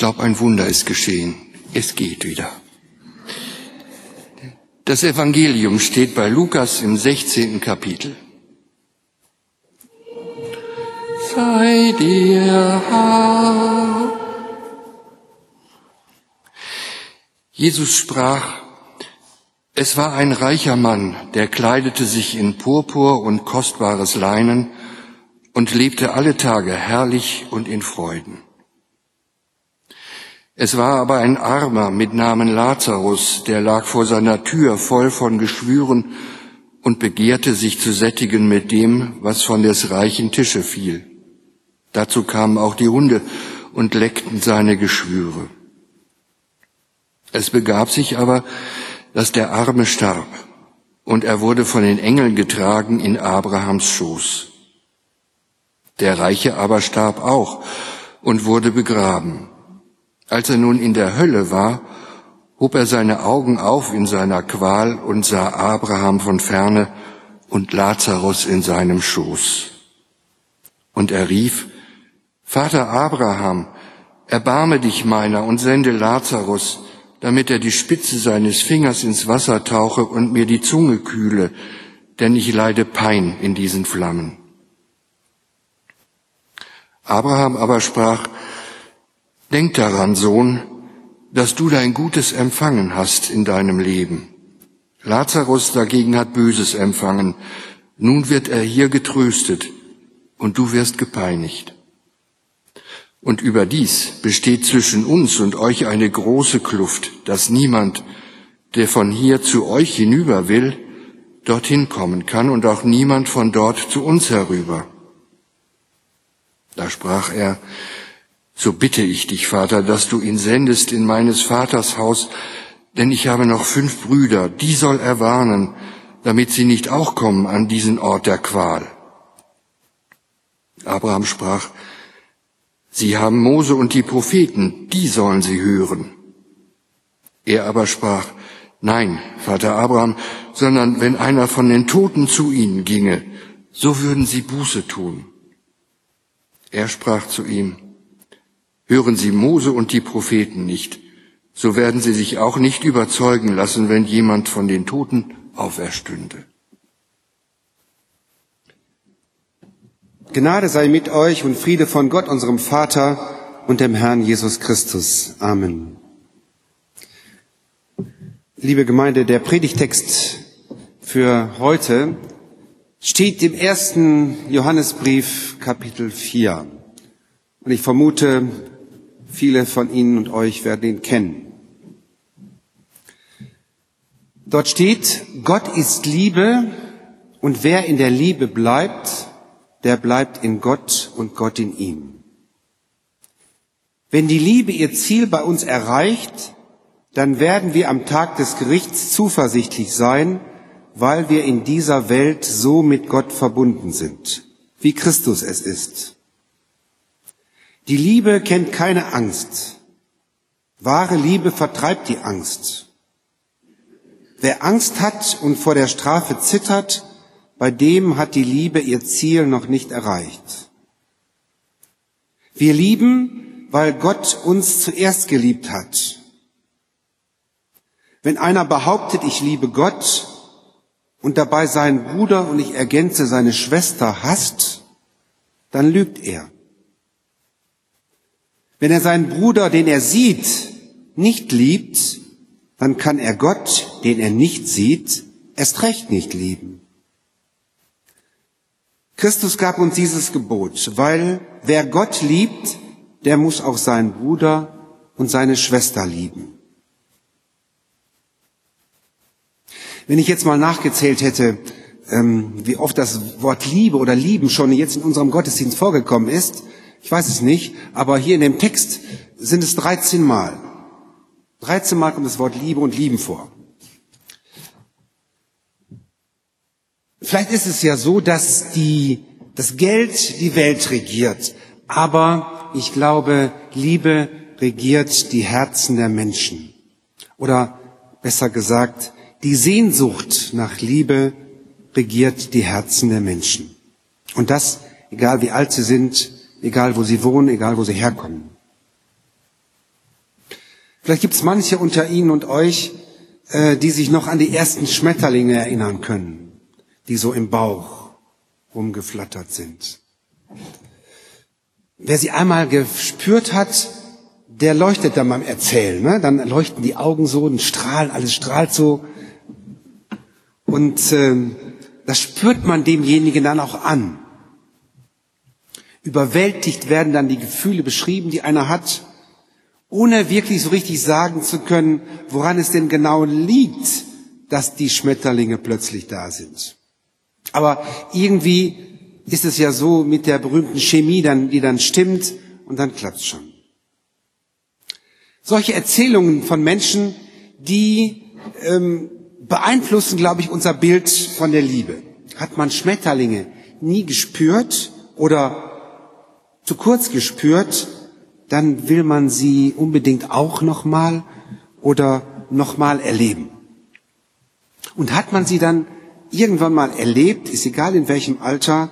glaube, ein Wunder ist geschehen. Es geht wieder. Das Evangelium steht bei Lukas im 16. Kapitel. Sei dir Herr. Jesus sprach, es war ein reicher Mann, der kleidete sich in Purpur und kostbares Leinen und lebte alle Tage herrlich und in Freuden. Es war aber ein Armer mit Namen Lazarus, der lag vor seiner Tür voll von Geschwüren und begehrte sich zu sättigen mit dem, was von des reichen Tische fiel. Dazu kamen auch die Hunde und leckten seine Geschwüre. Es begab sich aber, dass der Arme starb und er wurde von den Engeln getragen in Abrahams Schoß. Der Reiche aber starb auch und wurde begraben. Als er nun in der Hölle war, hob er seine Augen auf in seiner Qual und sah Abraham von ferne und Lazarus in seinem Schoß. Und er rief, Vater Abraham, erbarme dich meiner und sende Lazarus, damit er die Spitze seines Fingers ins Wasser tauche und mir die Zunge kühle, denn ich leide Pein in diesen Flammen. Abraham aber sprach, Denk daran, Sohn, dass du dein Gutes empfangen hast in deinem Leben. Lazarus dagegen hat Böses empfangen. Nun wird er hier getröstet und du wirst gepeinigt. Und überdies besteht zwischen uns und euch eine große Kluft, dass niemand, der von hier zu euch hinüber will, dorthin kommen kann und auch niemand von dort zu uns herüber. Da sprach er, so bitte ich dich, Vater, dass du ihn sendest in meines Vaters Haus, denn ich habe noch fünf Brüder, die soll er warnen, damit sie nicht auch kommen an diesen Ort der Qual. Abraham sprach, Sie haben Mose und die Propheten, die sollen sie hören. Er aber sprach, Nein, Vater Abraham, sondern wenn einer von den Toten zu ihnen ginge, so würden sie Buße tun. Er sprach zu ihm, Hören Sie Mose und die Propheten nicht, so werden Sie sich auch nicht überzeugen lassen, wenn jemand von den Toten auferstünde. Gnade sei mit euch und Friede von Gott, unserem Vater und dem Herrn Jesus Christus. Amen. Liebe Gemeinde, der Predigtext für heute steht im ersten Johannesbrief Kapitel 4. Und ich vermute, Viele von Ihnen und euch werden ihn kennen. Dort steht, Gott ist Liebe und wer in der Liebe bleibt, der bleibt in Gott und Gott in ihm. Wenn die Liebe ihr Ziel bei uns erreicht, dann werden wir am Tag des Gerichts zuversichtlich sein, weil wir in dieser Welt so mit Gott verbunden sind, wie Christus es ist. Die Liebe kennt keine Angst. Wahre Liebe vertreibt die Angst. Wer Angst hat und vor der Strafe zittert, bei dem hat die Liebe ihr Ziel noch nicht erreicht. Wir lieben, weil Gott uns zuerst geliebt hat. Wenn einer behauptet, ich liebe Gott und dabei seinen Bruder und ich ergänze seine Schwester hasst, dann lügt er. Wenn er seinen Bruder, den er sieht, nicht liebt, dann kann er Gott, den er nicht sieht, erst recht nicht lieben. Christus gab uns dieses Gebot, weil wer Gott liebt, der muss auch seinen Bruder und seine Schwester lieben. Wenn ich jetzt mal nachgezählt hätte, ähm, wie oft das Wort Liebe oder Lieben schon jetzt in unserem Gottesdienst vorgekommen ist, ich weiß es nicht, aber hier in dem Text sind es 13 Mal. 13 Mal kommt das Wort Liebe und Lieben vor. Vielleicht ist es ja so, dass die, das Geld die Welt regiert, aber ich glaube, Liebe regiert die Herzen der Menschen. Oder besser gesagt, die Sehnsucht nach Liebe regiert die Herzen der Menschen. Und das, egal wie alt sie sind, egal wo sie wohnen, egal wo sie herkommen. Vielleicht gibt es manche unter Ihnen und euch, äh, die sich noch an die ersten Schmetterlinge erinnern können, die so im Bauch rumgeflattert sind. Wer sie einmal gespürt hat, der leuchtet dann beim Erzählen. Ne? Dann leuchten die Augen so und strahlen, alles strahlt so. Und äh, das spürt man demjenigen dann auch an. Überwältigt werden dann die Gefühle beschrieben, die einer hat, ohne wirklich so richtig sagen zu können, woran es denn genau liegt, dass die Schmetterlinge plötzlich da sind. Aber irgendwie ist es ja so mit der berühmten Chemie, dann, die dann stimmt und dann klappt's schon. Solche Erzählungen von Menschen, die ähm, beeinflussen, glaube ich, unser Bild von der Liebe. Hat man Schmetterlinge nie gespürt oder zu kurz gespürt, dann will man sie unbedingt auch nochmal oder nochmal erleben. Und hat man sie dann irgendwann mal erlebt, ist egal in welchem Alter,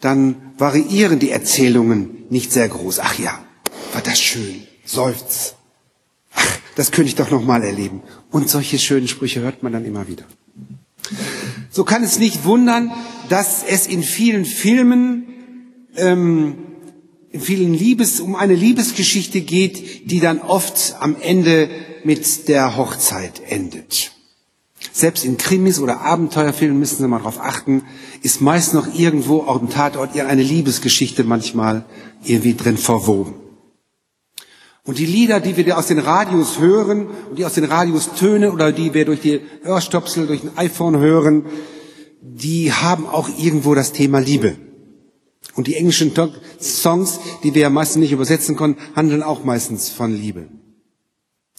dann variieren die Erzählungen nicht sehr groß. Ach ja, war das schön, seufz. Ach, das könnte ich doch nochmal erleben. Und solche schönen Sprüche hört man dann immer wieder. So kann es nicht wundern, dass es in vielen Filmen ähm, in vielen Liebes, um eine Liebesgeschichte geht, die dann oft am Ende mit der Hochzeit endet. Selbst in Krimis oder Abenteuerfilmen müssen Sie mal darauf achten, ist meist noch irgendwo auf dem Tatort eine Liebesgeschichte manchmal irgendwie drin verwoben. Und die Lieder, die wir aus den Radios hören und die aus den Radios tönen oder die wir durch die Hörstopsel, durch ein iPhone hören, die haben auch irgendwo das Thema Liebe. Und die englischen Songs, die wir ja meistens nicht übersetzen konnten, handeln auch meistens von Liebe.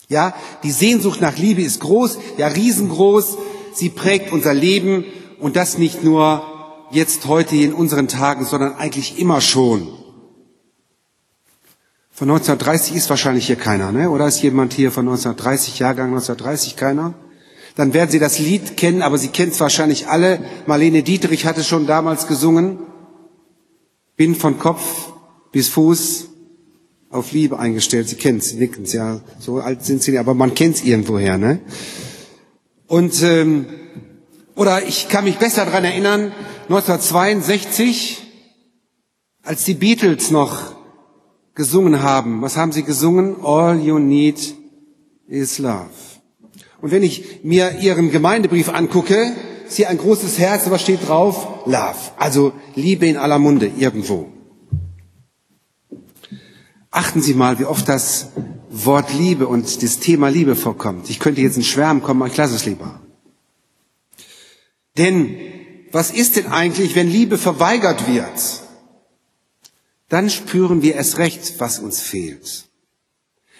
Ja, die Sehnsucht nach Liebe ist groß, ja riesengroß. Sie prägt unser Leben und das nicht nur jetzt heute in unseren Tagen, sondern eigentlich immer schon. Von 1930 ist wahrscheinlich hier keiner, ne? Oder ist jemand hier von 1930, Jahrgang 1930 keiner? Dann werden Sie das Lied kennen, aber Sie kennen es wahrscheinlich alle. Marlene Dietrich hat es schon damals gesungen bin von Kopf bis Fuß auf Liebe eingestellt. Sie kennen es, nicken es, ja. So alt sind Sie, aber man kennt es irgendwoher, ne? Und, ähm, oder ich kann mich besser daran erinnern, 1962, als die Beatles noch gesungen haben. Was haben sie gesungen? All you need is love. Und wenn ich mir ihren Gemeindebrief angucke, ist hier ein großes Herz, aber steht drauf Love, also Liebe in aller Munde irgendwo. Achten Sie mal, wie oft das Wort Liebe und das Thema Liebe vorkommt. Ich könnte jetzt in Schwärmen kommen, aber ich lasse es lieber. Denn was ist denn eigentlich, wenn Liebe verweigert wird? Dann spüren wir erst recht, was uns fehlt.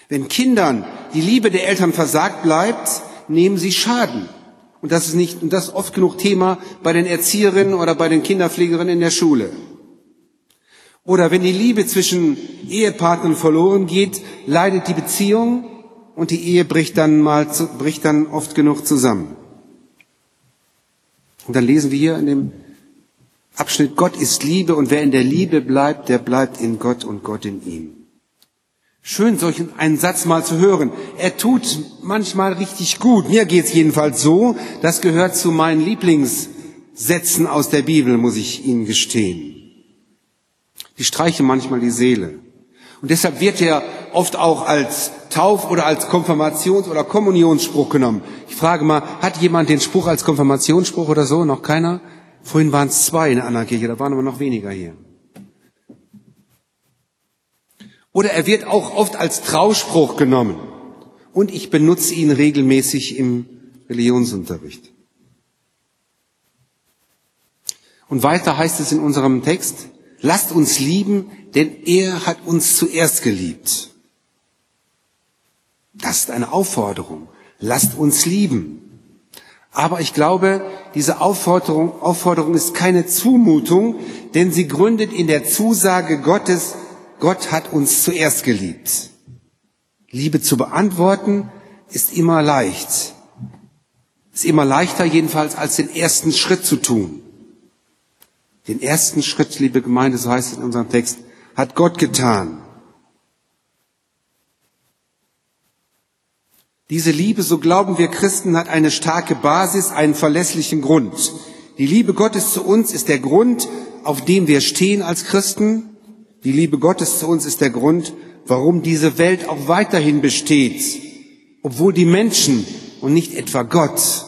Wenn Kindern die Liebe der Eltern versagt bleibt, nehmen sie Schaden. Und das ist nicht, und das ist oft genug Thema bei den Erzieherinnen oder bei den Kinderpflegerinnen in der Schule. Oder wenn die Liebe zwischen Ehepartnern verloren geht, leidet die Beziehung und die Ehe bricht dann mal, bricht dann oft genug zusammen. Und dann lesen wir hier in dem Abschnitt, Gott ist Liebe und wer in der Liebe bleibt, der bleibt in Gott und Gott in ihm. Schön, solchen einen Satz mal zu hören. Er tut manchmal richtig gut. Mir geht's jedenfalls so. Das gehört zu meinen Lieblingssätzen aus der Bibel, muss ich Ihnen gestehen. Die streichen manchmal die Seele. Und deshalb wird er oft auch als Tauf- oder als Konfirmations- oder Kommunionsspruch genommen. Ich frage mal, hat jemand den Spruch als Konfirmationsspruch oder so? Noch keiner? Vorhin waren es zwei in der anderen Kirche, da waren aber noch weniger hier. Oder er wird auch oft als Trauspruch genommen. Und ich benutze ihn regelmäßig im Religionsunterricht. Und weiter heißt es in unserem Text, lasst uns lieben, denn er hat uns zuerst geliebt. Das ist eine Aufforderung. Lasst uns lieben. Aber ich glaube, diese Aufforderung, Aufforderung ist keine Zumutung, denn sie gründet in der Zusage Gottes, Gott hat uns zuerst geliebt. Liebe zu beantworten ist immer leicht. Ist immer leichter jedenfalls als den ersten Schritt zu tun. Den ersten Schritt, liebe Gemeinde, so heißt es in unserem Text, hat Gott getan. Diese Liebe, so glauben wir Christen, hat eine starke Basis, einen verlässlichen Grund. Die Liebe Gottes zu uns ist der Grund, auf dem wir stehen als Christen. Die Liebe Gottes zu uns ist der Grund, warum diese Welt auch weiterhin besteht, obwohl die Menschen und nicht etwa Gott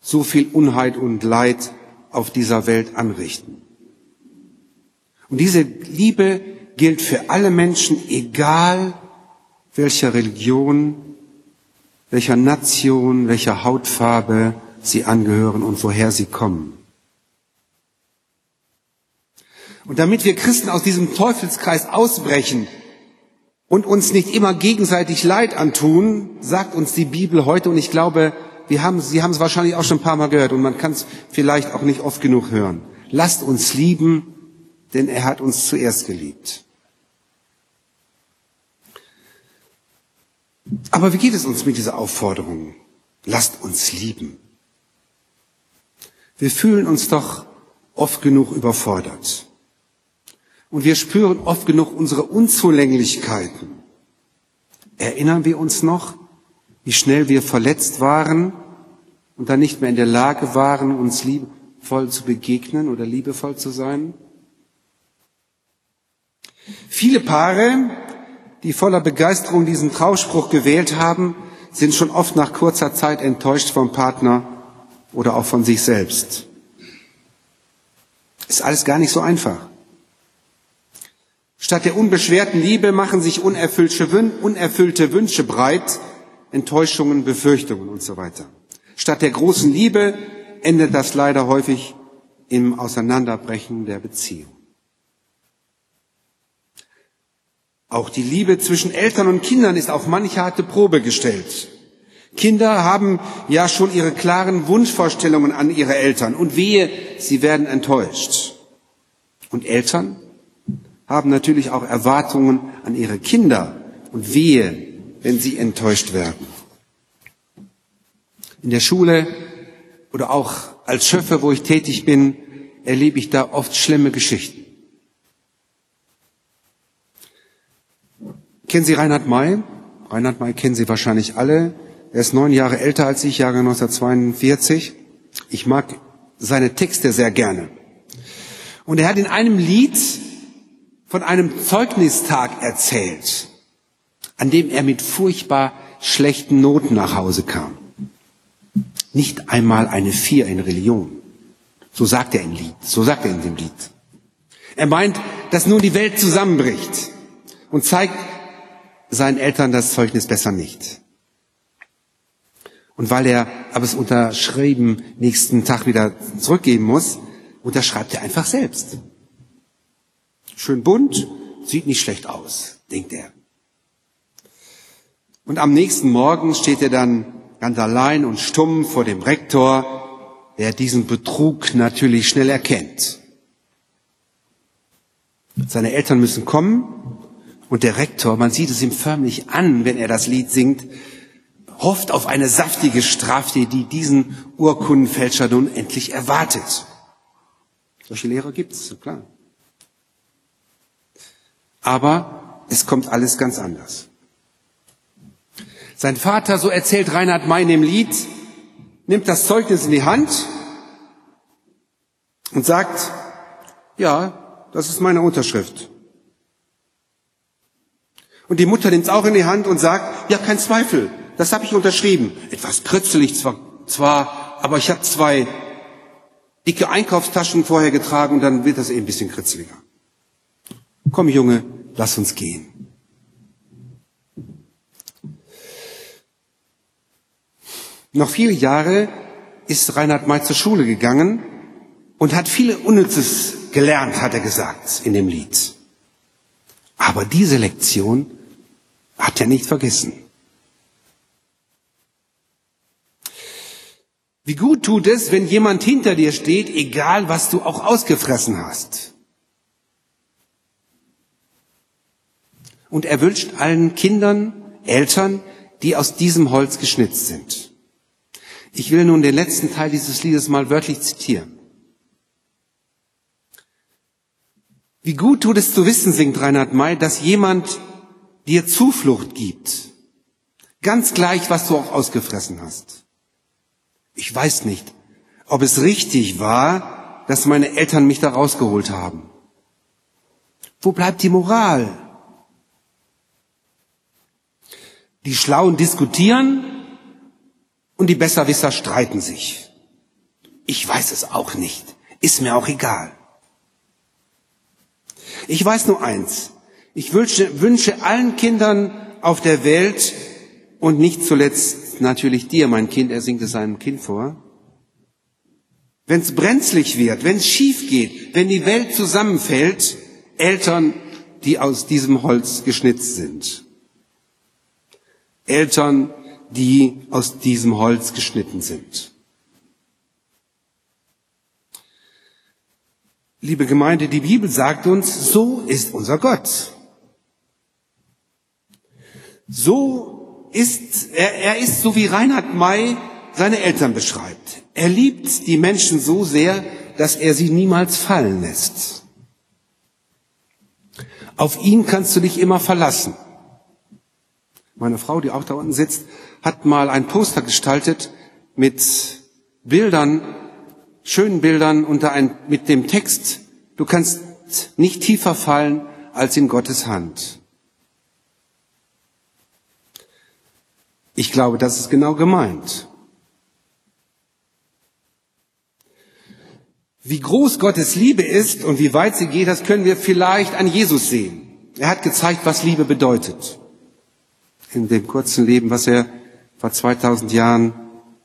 so viel Unheit und Leid auf dieser Welt anrichten. Und diese Liebe gilt für alle Menschen, egal welcher Religion, welcher Nation, welcher Hautfarbe sie angehören und woher sie kommen. Und damit wir Christen aus diesem Teufelskreis ausbrechen und uns nicht immer gegenseitig Leid antun, sagt uns die Bibel heute, und ich glaube, wir haben, Sie haben es wahrscheinlich auch schon ein paar Mal gehört und man kann es vielleicht auch nicht oft genug hören. Lasst uns lieben, denn er hat uns zuerst geliebt. Aber wie geht es uns mit dieser Aufforderung? Lasst uns lieben. Wir fühlen uns doch oft genug überfordert. Und wir spüren oft genug unsere Unzulänglichkeiten. Erinnern wir uns noch, wie schnell wir verletzt waren und dann nicht mehr in der Lage waren, uns liebevoll zu begegnen oder liebevoll zu sein? Viele Paare, die voller Begeisterung diesen Trauspruch gewählt haben, sind schon oft nach kurzer Zeit enttäuscht vom Partner oder auch von sich selbst. Ist alles gar nicht so einfach. Statt der unbeschwerten Liebe machen sich unerfüllte Wünsche breit, Enttäuschungen, Befürchtungen und so weiter. Statt der großen Liebe endet das leider häufig im Auseinanderbrechen der Beziehung. Auch die Liebe zwischen Eltern und Kindern ist auf manche harte Probe gestellt. Kinder haben ja schon ihre klaren Wunschvorstellungen an ihre Eltern und wehe, sie werden enttäuscht. Und Eltern haben natürlich auch Erwartungen an ihre Kinder und wehe, wenn sie enttäuscht werden. In der Schule oder auch als Schöffer, wo ich tätig bin, erlebe ich da oft schlimme Geschichten. Kennen Sie Reinhard May? Reinhard May kennen Sie wahrscheinlich alle. Er ist neun Jahre älter als ich, Jahre 1942. Ich mag seine Texte sehr gerne. Und er hat in einem Lied von einem Zeugnistag erzählt, an dem er mit furchtbar schlechten Noten nach Hause kam. Nicht einmal eine Vier in Religion. So sagt er im Lied. So sagt er in dem Lied. Er meint, dass nun die Welt zusammenbricht und zeigt, seinen Eltern das Zeugnis besser nicht. Und weil er aber es unterschrieben nächsten Tag wieder zurückgeben muss, unterschreibt er einfach selbst. Schön bunt, sieht nicht schlecht aus, denkt er. Und am nächsten Morgen steht er dann ganz allein und stumm vor dem Rektor, der diesen Betrug natürlich schnell erkennt. Seine Eltern müssen kommen und der Rektor, man sieht es ihm förmlich an, wenn er das Lied singt, hofft auf eine saftige Strafe, die diesen Urkundenfälscher nun endlich erwartet. Solche Lehrer gibt es, klar. Aber es kommt alles ganz anders. Sein Vater, so erzählt Reinhard May im Lied, nimmt das Zeugnis in die Hand und sagt, ja, das ist meine Unterschrift. Und die Mutter nimmt es auch in die Hand und sagt, ja, kein Zweifel, das habe ich unterschrieben. Etwas kritzelig zwar, zwar aber ich habe zwei dicke Einkaufstaschen vorher getragen und dann wird das eben ein bisschen kritzeliger. Komm, Junge, lass uns gehen. Noch viele Jahre ist Reinhard May zur Schule gegangen und hat viele Unnützes gelernt, hat er gesagt in dem Lied. Aber diese Lektion hat er nicht vergessen. Wie gut tut es, wenn jemand hinter dir steht, egal was du auch ausgefressen hast. Und er wünscht allen Kindern, Eltern, die aus diesem Holz geschnitzt sind. Ich will nun den letzten Teil dieses Liedes mal wörtlich zitieren. Wie gut tut es zu wissen, singt Reinhard May, dass jemand dir Zuflucht gibt, Ganz gleich, was du auch ausgefressen hast. Ich weiß nicht, ob es richtig war, dass meine Eltern mich da rausgeholt haben. Wo bleibt die Moral? Die Schlauen diskutieren und die Besserwisser streiten sich. Ich weiß es auch nicht. Ist mir auch egal. Ich weiß nur eins. Ich wünsche, wünsche allen Kindern auf der Welt und nicht zuletzt natürlich dir, mein Kind, er singt es seinem Kind vor. Wenn es brenzlig wird, wenn es schief geht, wenn die Welt zusammenfällt, Eltern, die aus diesem Holz geschnitzt sind. Eltern, die aus diesem Holz geschnitten sind. Liebe Gemeinde, die Bibel sagt uns, so ist unser Gott. So ist, er, er ist so wie Reinhard May seine Eltern beschreibt. Er liebt die Menschen so sehr, dass er sie niemals fallen lässt. Auf ihn kannst du dich immer verlassen. Meine Frau, die auch da unten sitzt, hat mal ein Poster gestaltet mit Bildern, schönen Bildern unter ein, mit dem Text, du kannst nicht tiefer fallen als in Gottes Hand. Ich glaube, das ist genau gemeint. Wie groß Gottes Liebe ist und wie weit sie geht, das können wir vielleicht an Jesus sehen. Er hat gezeigt, was Liebe bedeutet. In dem kurzen Leben, was er vor 2000 Jahren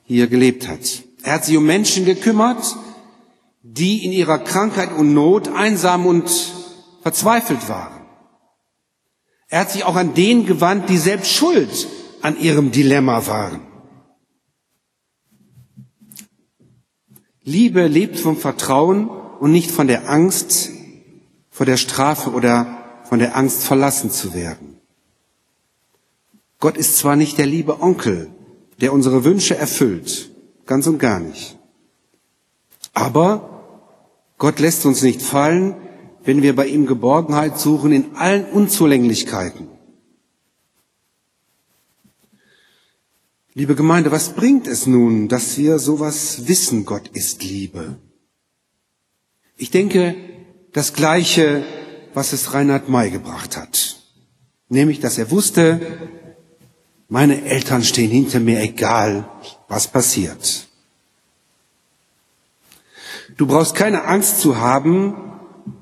hier gelebt hat. Er hat sich um Menschen gekümmert, die in ihrer Krankheit und Not einsam und verzweifelt waren. Er hat sich auch an denen gewandt, die selbst schuld an ihrem Dilemma waren. Liebe lebt vom Vertrauen und nicht von der Angst vor der Strafe oder von der Angst verlassen zu werden. Gott ist zwar nicht der liebe Onkel, der unsere Wünsche erfüllt, ganz und gar nicht. Aber Gott lässt uns nicht fallen, wenn wir bei ihm Geborgenheit suchen in allen Unzulänglichkeiten. Liebe Gemeinde, was bringt es nun, dass wir sowas wissen, Gott ist Liebe? Ich denke, das Gleiche, was es Reinhard May gebracht hat. Nämlich, dass er wusste, meine Eltern stehen hinter mir, egal was passiert. Du brauchst keine Angst zu haben,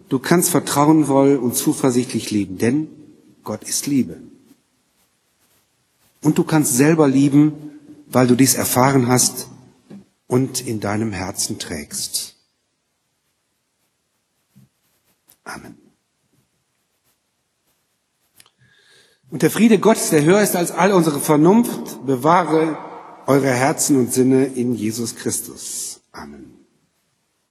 du kannst vertrauenvoll und zuversichtlich leben, denn Gott ist Liebe. Und du kannst selber lieben, weil du dies erfahren hast und in deinem Herzen trägst. Amen. Und der Friede Gottes, der höher ist als all unsere Vernunft, bewahre eure Herzen und Sinne in Jesus Christus. Amen.